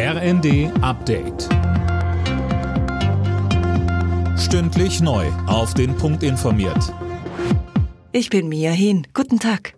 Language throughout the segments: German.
RND Update. Stündlich neu. Auf den Punkt informiert. Ich bin Mia Hin. Guten Tag.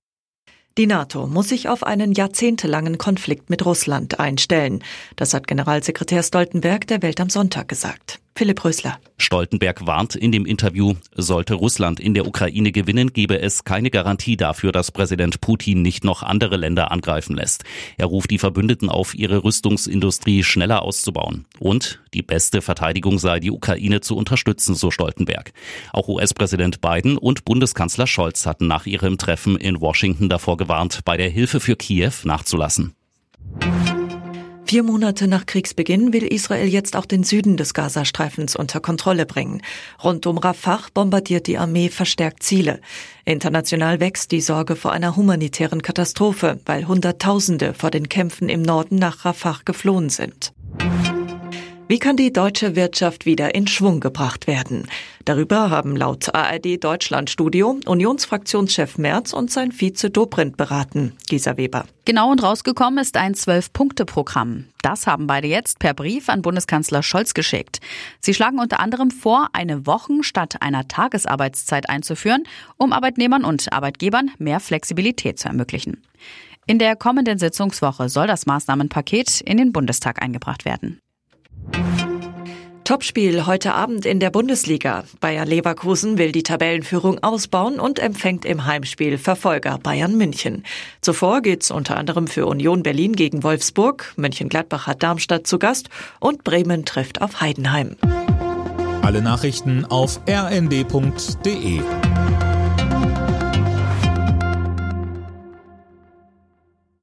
Die NATO muss sich auf einen jahrzehntelangen Konflikt mit Russland einstellen. Das hat Generalsekretär Stoltenberg der Welt am Sonntag gesagt. Philipp Rösler. Stoltenberg warnt in dem Interview, sollte Russland in der Ukraine gewinnen, gebe es keine Garantie dafür, dass Präsident Putin nicht noch andere Länder angreifen lässt. Er ruft die Verbündeten auf, ihre Rüstungsindustrie schneller auszubauen. Und die beste Verteidigung sei, die Ukraine zu unterstützen, so Stoltenberg. Auch US-Präsident Biden und Bundeskanzler Scholz hatten nach ihrem Treffen in Washington davor gewarnt, bei der Hilfe für Kiew nachzulassen. Vier Monate nach Kriegsbeginn will Israel jetzt auch den Süden des Gazastreifens unter Kontrolle bringen. Rund um Rafah bombardiert die Armee verstärkt Ziele. International wächst die Sorge vor einer humanitären Katastrophe, weil Hunderttausende vor den Kämpfen im Norden nach Rafah geflohen sind. Wie kann die deutsche Wirtschaft wieder in Schwung gebracht werden? Darüber haben laut ARD Deutschlandstudio Unionsfraktionschef Merz und sein Vize Dobrindt beraten. Gisa Weber. Genau und rausgekommen ist ein Zwölf-Punkte-Programm. Das haben beide jetzt per Brief an Bundeskanzler Scholz geschickt. Sie schlagen unter anderem vor, eine Wochen statt einer Tagesarbeitszeit einzuführen, um Arbeitnehmern und Arbeitgebern mehr Flexibilität zu ermöglichen. In der kommenden Sitzungswoche soll das Maßnahmenpaket in den Bundestag eingebracht werden. Topspiel heute Abend in der Bundesliga. Bayer Leverkusen will die Tabellenführung ausbauen und empfängt im Heimspiel Verfolger Bayern München. Zuvor geht's unter anderem für Union Berlin gegen Wolfsburg, Mönchengladbach hat Darmstadt zu Gast und Bremen trifft auf Heidenheim. Alle Nachrichten auf rnd.de